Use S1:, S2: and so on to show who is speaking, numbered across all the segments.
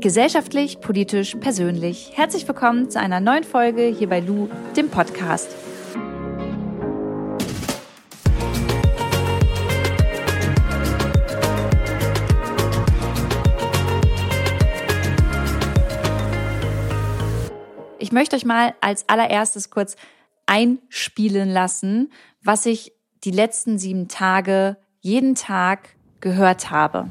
S1: Gesellschaftlich, politisch, persönlich. Herzlich willkommen zu einer neuen Folge hier bei Lu, dem Podcast. Ich möchte euch mal als allererstes kurz einspielen lassen, was ich die letzten sieben Tage jeden Tag gehört habe.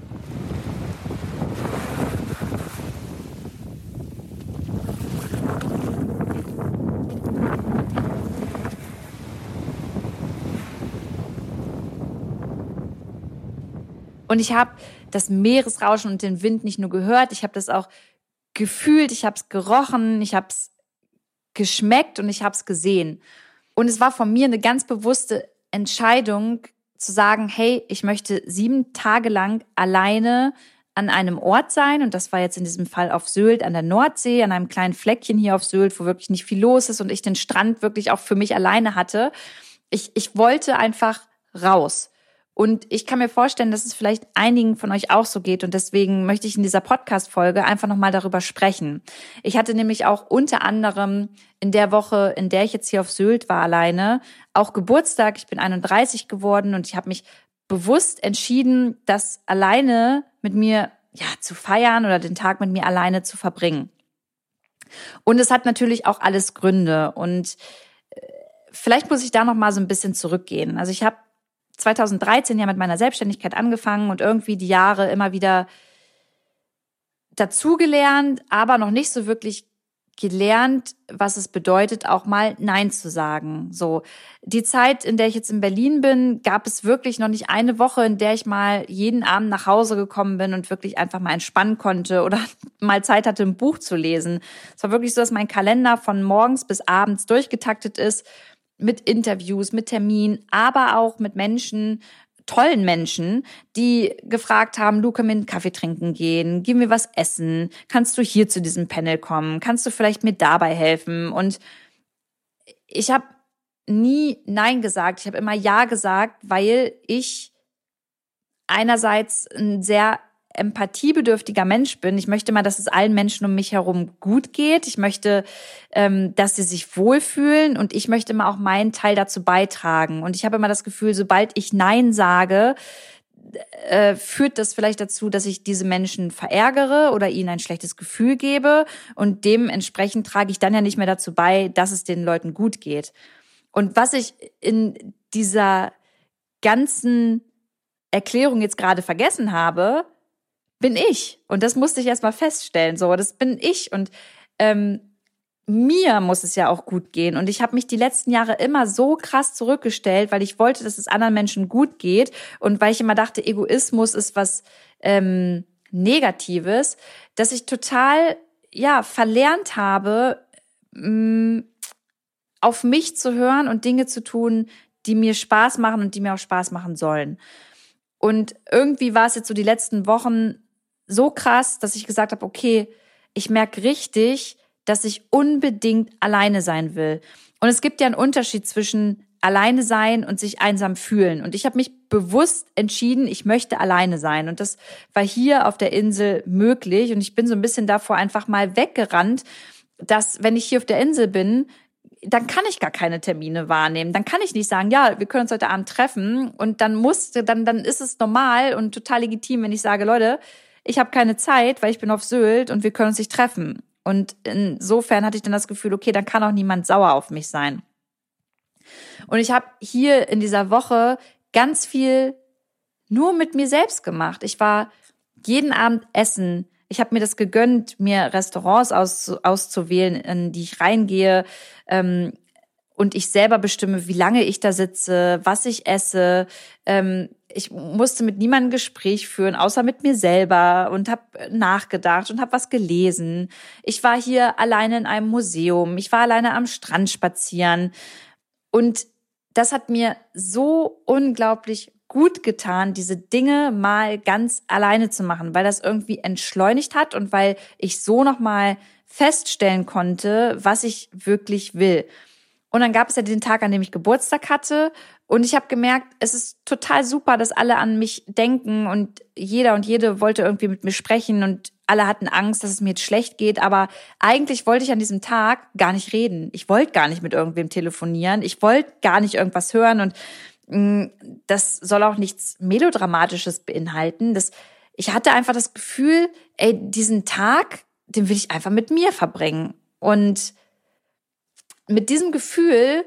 S1: Und ich habe das Meeresrauschen und den Wind nicht nur gehört, ich habe das auch gefühlt, ich habe es gerochen, ich habe es geschmeckt und ich habe es gesehen. Und es war von mir eine ganz bewusste Entscheidung zu sagen, hey, ich möchte sieben Tage lang alleine an einem Ort sein. Und das war jetzt in diesem Fall auf Sylt an der Nordsee, an einem kleinen Fleckchen hier auf Sylt, wo wirklich nicht viel los ist und ich den Strand wirklich auch für mich alleine hatte. Ich, ich wollte einfach raus. Und ich kann mir vorstellen, dass es vielleicht einigen von euch auch so geht. Und deswegen möchte ich in dieser Podcast-Folge einfach nochmal darüber sprechen. Ich hatte nämlich auch unter anderem in der Woche, in der ich jetzt hier auf Sylt war alleine, auch Geburtstag. Ich bin 31 geworden und ich habe mich bewusst entschieden, das alleine mit mir ja zu feiern oder den Tag mit mir alleine zu verbringen. Und es hat natürlich auch alles Gründe und äh, vielleicht muss ich da noch mal so ein bisschen zurückgehen. Also ich habe 2013 ja mit meiner Selbstständigkeit angefangen und irgendwie die Jahre immer wieder dazugelernt, aber noch nicht so wirklich gelernt, was es bedeutet, auch mal Nein zu sagen. So, die Zeit, in der ich jetzt in Berlin bin, gab es wirklich noch nicht eine Woche, in der ich mal jeden Abend nach Hause gekommen bin und wirklich einfach mal entspannen konnte oder mal Zeit hatte, ein Buch zu lesen. Es war wirklich so, dass mein Kalender von morgens bis abends durchgetaktet ist mit Interviews, mit Terminen, aber auch mit Menschen, tollen Menschen, die gefragt haben, können wir einen Kaffee trinken gehen, gib mir was essen, kannst du hier zu diesem Panel kommen, kannst du vielleicht mir dabei helfen? Und ich habe nie Nein gesagt, ich habe immer Ja gesagt, weil ich einerseits ein sehr empathiebedürftiger Mensch bin. Ich möchte mal, dass es allen Menschen um mich herum gut geht. Ich möchte, ähm, dass sie sich wohlfühlen und ich möchte immer auch meinen Teil dazu beitragen. Und ich habe immer das Gefühl, sobald ich Nein sage, äh, führt das vielleicht dazu, dass ich diese Menschen verärgere oder ihnen ein schlechtes Gefühl gebe. Und dementsprechend trage ich dann ja nicht mehr dazu bei, dass es den Leuten gut geht. Und was ich in dieser ganzen Erklärung jetzt gerade vergessen habe, bin ich. Und das musste ich erstmal feststellen. So, das bin ich. Und ähm, mir muss es ja auch gut gehen. Und ich habe mich die letzten Jahre immer so krass zurückgestellt, weil ich wollte, dass es anderen Menschen gut geht. Und weil ich immer dachte, Egoismus ist was ähm, Negatives, dass ich total ja verlernt habe, mh, auf mich zu hören und Dinge zu tun, die mir Spaß machen und die mir auch Spaß machen sollen. Und irgendwie war es jetzt so die letzten Wochen so krass, dass ich gesagt habe, okay, ich merke richtig, dass ich unbedingt alleine sein will. Und es gibt ja einen Unterschied zwischen alleine sein und sich einsam fühlen. Und ich habe mich bewusst entschieden, ich möchte alleine sein. Und das war hier auf der Insel möglich. Und ich bin so ein bisschen davor einfach mal weggerannt, dass wenn ich hier auf der Insel bin, dann kann ich gar keine Termine wahrnehmen. Dann kann ich nicht sagen, ja, wir können uns heute Abend treffen. Und dann muss, dann, dann ist es normal und total legitim, wenn ich sage, Leute, ich habe keine Zeit, weil ich bin auf Sylt und wir können uns nicht treffen. Und insofern hatte ich dann das Gefühl, okay, dann kann auch niemand sauer auf mich sein. Und ich habe hier in dieser Woche ganz viel nur mit mir selbst gemacht. Ich war jeden Abend essen. Ich habe mir das gegönnt, mir Restaurants aus, auszuwählen, in die ich reingehe. Ähm, und ich selber bestimme, wie lange ich da sitze, was ich esse. Ähm, ich musste mit niemandem Gespräch führen, außer mit mir selber und habe nachgedacht und habe was gelesen. Ich war hier alleine in einem Museum, ich war alleine am Strand spazieren und das hat mir so unglaublich gut getan, diese Dinge mal ganz alleine zu machen, weil das irgendwie entschleunigt hat und weil ich so noch mal feststellen konnte, was ich wirklich will. Und dann gab es ja den Tag, an dem ich Geburtstag hatte. Und ich habe gemerkt, es ist total super, dass alle an mich denken und jeder und jede wollte irgendwie mit mir sprechen und alle hatten Angst, dass es mir jetzt schlecht geht, aber eigentlich wollte ich an diesem Tag gar nicht reden. Ich wollte gar nicht mit irgendwem telefonieren. Ich wollte gar nicht irgendwas hören und mh, mm, das soll auch nichts melodramatisches beinhalten. Das ich hatte einfach das Gefühl, ey, diesen Tag, den will ich einfach mit mir verbringen. Und mit diesem Gefühl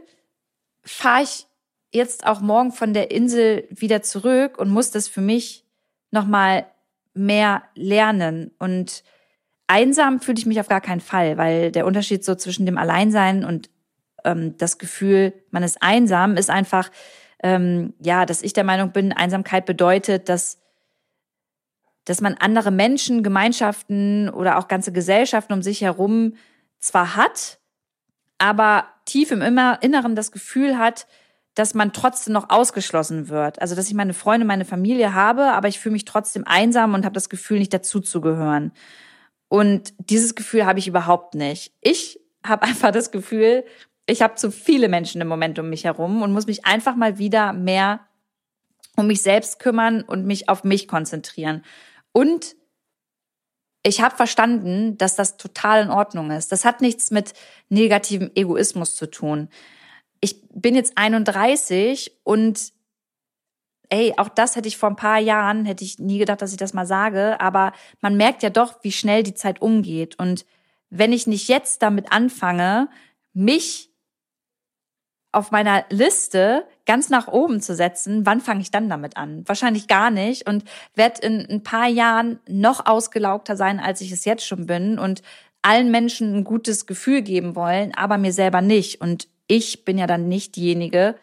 S1: fahre ich jetzt auch morgen von der Insel wieder zurück und muss das für mich nochmal mehr lernen. Und einsam fühle ich mich auf gar keinen Fall, weil der Unterschied so zwischen dem Alleinsein und ähm, das Gefühl, man ist einsam, ist einfach, ähm, ja, dass ich der Meinung bin, Einsamkeit bedeutet, dass dass man andere Menschen, Gemeinschaften oder auch ganze Gesellschaften um sich herum zwar hat, aber tief im Inneren das Gefühl hat, dass man trotzdem noch ausgeschlossen wird. Also dass ich meine Freunde, meine Familie habe, aber ich fühle mich trotzdem einsam und habe das Gefühl, nicht dazuzugehören. Und dieses Gefühl habe ich überhaupt nicht. Ich habe einfach das Gefühl, ich habe zu viele Menschen im Moment um mich herum und muss mich einfach mal wieder mehr um mich selbst kümmern und mich auf mich konzentrieren. Und ich habe verstanden, dass das total in Ordnung ist. Das hat nichts mit negativem Egoismus zu tun. Ich bin jetzt 31 und ey, auch das hätte ich vor ein paar Jahren, hätte ich nie gedacht, dass ich das mal sage, aber man merkt ja doch, wie schnell die Zeit umgeht. Und wenn ich nicht jetzt damit anfange, mich auf meiner Liste ganz nach oben zu setzen, wann fange ich dann damit an? Wahrscheinlich gar nicht und werde in ein paar Jahren noch ausgelaugter sein, als ich es jetzt schon bin und allen Menschen ein gutes Gefühl geben wollen, aber mir selber nicht. Und ich bin ja dann nicht diejenige,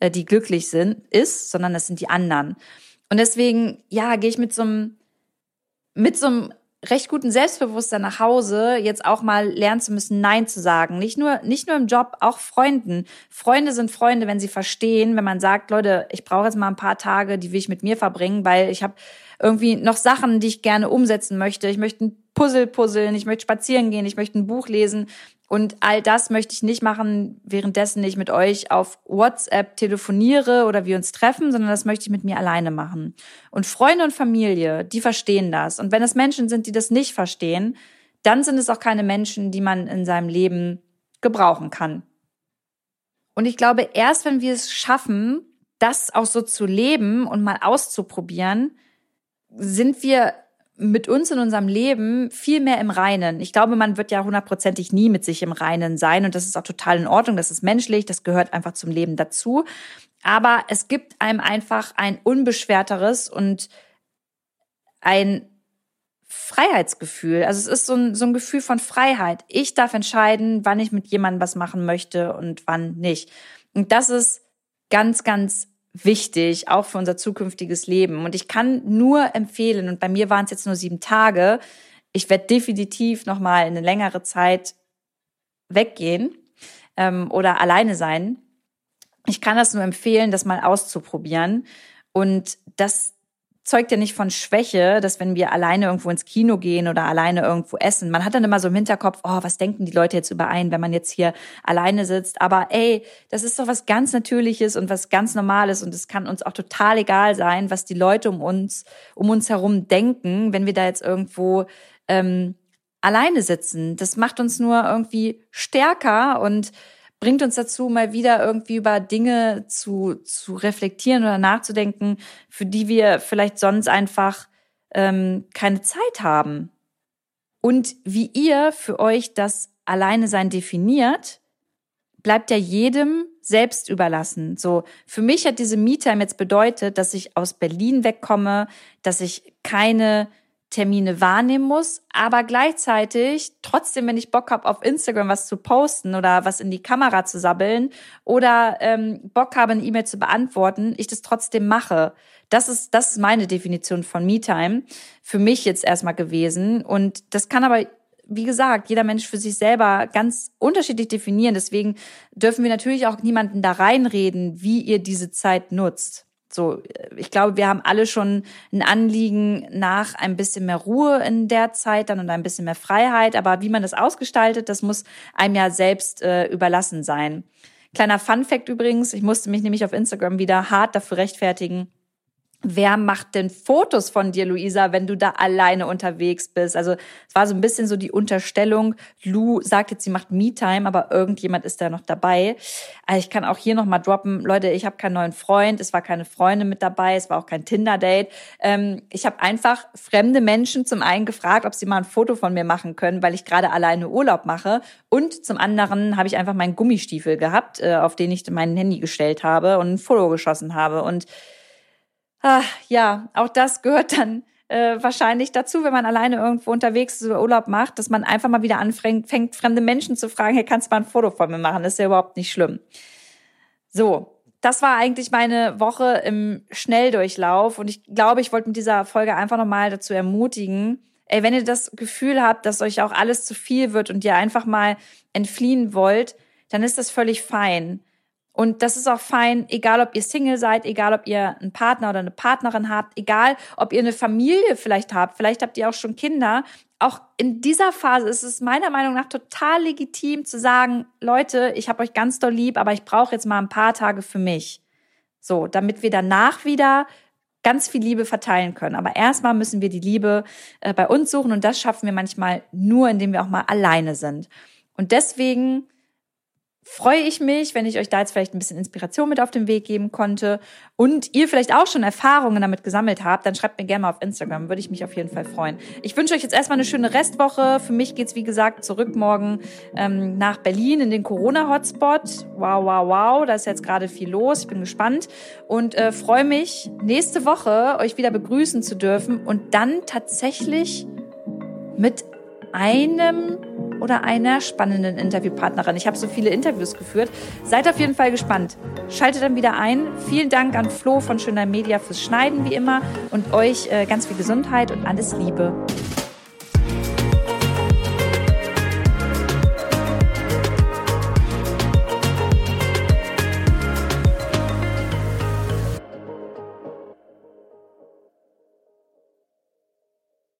S1: äh, die glücklich sind, ist, sondern das sind die anderen. Und deswegen, ja, gehe ich mit so einem, mit so einem recht guten Selbstbewusstsein nach Hause, jetzt auch mal lernen zu müssen, Nein zu sagen. Nicht nur, nicht nur im Job, auch Freunden. Freunde sind Freunde, wenn sie verstehen, wenn man sagt, Leute, ich brauche jetzt mal ein paar Tage, die will ich mit mir verbringen, weil ich habe irgendwie noch Sachen, die ich gerne umsetzen möchte. Ich möchte ein Puzzle puzzeln, ich möchte spazieren gehen, ich möchte ein Buch lesen. Und all das möchte ich nicht machen, währenddessen ich mit euch auf WhatsApp telefoniere oder wir uns treffen, sondern das möchte ich mit mir alleine machen. Und Freunde und Familie, die verstehen das. Und wenn es Menschen sind, die das nicht verstehen, dann sind es auch keine Menschen, die man in seinem Leben gebrauchen kann. Und ich glaube, erst wenn wir es schaffen, das auch so zu leben und mal auszuprobieren, sind wir mit uns in unserem Leben viel mehr im Reinen. Ich glaube, man wird ja hundertprozentig nie mit sich im Reinen sein und das ist auch total in Ordnung, das ist menschlich, das gehört einfach zum Leben dazu. Aber es gibt einem einfach ein unbeschwerteres und ein Freiheitsgefühl. Also es ist so ein, so ein Gefühl von Freiheit. Ich darf entscheiden, wann ich mit jemandem was machen möchte und wann nicht. Und das ist ganz, ganz wichtig, auch für unser zukünftiges Leben. Und ich kann nur empfehlen, und bei mir waren es jetzt nur sieben Tage, ich werde definitiv noch mal eine längere Zeit weggehen ähm, oder alleine sein. Ich kann das nur empfehlen, das mal auszuprobieren. Und das zeugt ja nicht von Schwäche, dass wenn wir alleine irgendwo ins Kino gehen oder alleine irgendwo essen, man hat dann immer so im Hinterkopf, oh, was denken die Leute jetzt über einen, wenn man jetzt hier alleine sitzt. Aber ey, das ist doch was ganz Natürliches und was ganz Normales und es kann uns auch total egal sein, was die Leute um uns, um uns herum denken, wenn wir da jetzt irgendwo ähm, alleine sitzen. Das macht uns nur irgendwie stärker und bringt uns dazu, mal wieder irgendwie über Dinge zu, zu reflektieren oder nachzudenken, für die wir vielleicht sonst einfach ähm, keine Zeit haben. Und wie ihr für euch das Alleine sein definiert, bleibt ja jedem selbst überlassen. So, für mich hat diese Me-Time jetzt bedeutet, dass ich aus Berlin wegkomme, dass ich keine Termine wahrnehmen muss, aber gleichzeitig trotzdem, wenn ich Bock habe, auf Instagram was zu posten oder was in die Kamera zu sabbeln oder ähm, Bock habe, eine E-Mail zu beantworten, ich das trotzdem mache. Das ist, das ist meine Definition von Me-Time für mich jetzt erstmal gewesen. Und das kann aber wie gesagt, jeder Mensch für sich selber ganz unterschiedlich definieren. Deswegen dürfen wir natürlich auch niemanden da reinreden, wie ihr diese Zeit nutzt. So, ich glaube, wir haben alle schon ein Anliegen nach ein bisschen mehr Ruhe in der Zeit dann und ein bisschen mehr Freiheit. Aber wie man das ausgestaltet, das muss einem ja selbst äh, überlassen sein. Kleiner Fun Fact übrigens, ich musste mich nämlich auf Instagram wieder hart dafür rechtfertigen, wer macht denn Fotos von dir, Luisa, wenn du da alleine unterwegs bist? Also es war so ein bisschen so die Unterstellung, Lu sagt jetzt, sie macht Me-Time, aber irgendjemand ist da noch dabei. Also ich kann auch hier nochmal droppen, Leute, ich habe keinen neuen Freund, es war keine Freundin mit dabei, es war auch kein Tinder-Date. Ähm, ich habe einfach fremde Menschen zum einen gefragt, ob sie mal ein Foto von mir machen können, weil ich gerade alleine Urlaub mache. Und zum anderen habe ich einfach meinen Gummistiefel gehabt, äh, auf den ich mein Handy gestellt habe und ein Foto geschossen habe. Und Ach, ja, auch das gehört dann äh, wahrscheinlich dazu, wenn man alleine irgendwo unterwegs ist oder Urlaub macht, dass man einfach mal wieder anfängt, fängt, fremde Menschen zu fragen, hey, kannst du mal ein Foto von mir machen? Das ist ja überhaupt nicht schlimm. So, das war eigentlich meine Woche im Schnelldurchlauf und ich glaube, ich wollte mit dieser Folge einfach nochmal dazu ermutigen, ey, wenn ihr das Gefühl habt, dass euch auch alles zu viel wird und ihr einfach mal entfliehen wollt, dann ist das völlig fein. Und das ist auch fein, egal ob ihr Single seid, egal ob ihr einen Partner oder eine Partnerin habt, egal ob ihr eine Familie vielleicht habt, vielleicht habt ihr auch schon Kinder. Auch in dieser Phase ist es meiner Meinung nach total legitim zu sagen, Leute, ich habe euch ganz doll lieb, aber ich brauche jetzt mal ein paar Tage für mich. So, damit wir danach wieder ganz viel Liebe verteilen können. Aber erstmal müssen wir die Liebe äh, bei uns suchen und das schaffen wir manchmal nur, indem wir auch mal alleine sind. Und deswegen freue ich mich, wenn ich euch da jetzt vielleicht ein bisschen Inspiration mit auf den Weg geben konnte und ihr vielleicht auch schon Erfahrungen damit gesammelt habt, dann schreibt mir gerne mal auf Instagram, würde ich mich auf jeden Fall freuen. Ich wünsche euch jetzt erstmal eine schöne Restwoche. Für mich geht's wie gesagt zurück morgen ähm, nach Berlin in den Corona-Hotspot. Wow, wow, wow, da ist jetzt gerade viel los. Ich bin gespannt und äh, freue mich, nächste Woche euch wieder begrüßen zu dürfen und dann tatsächlich mit einem oder einer spannenden Interviewpartnerin. Ich habe so viele Interviews geführt. Seid auf jeden Fall gespannt. Schaltet dann wieder ein. Vielen Dank an Flo von Schöner Media fürs Schneiden wie immer und euch äh, ganz viel Gesundheit und alles Liebe.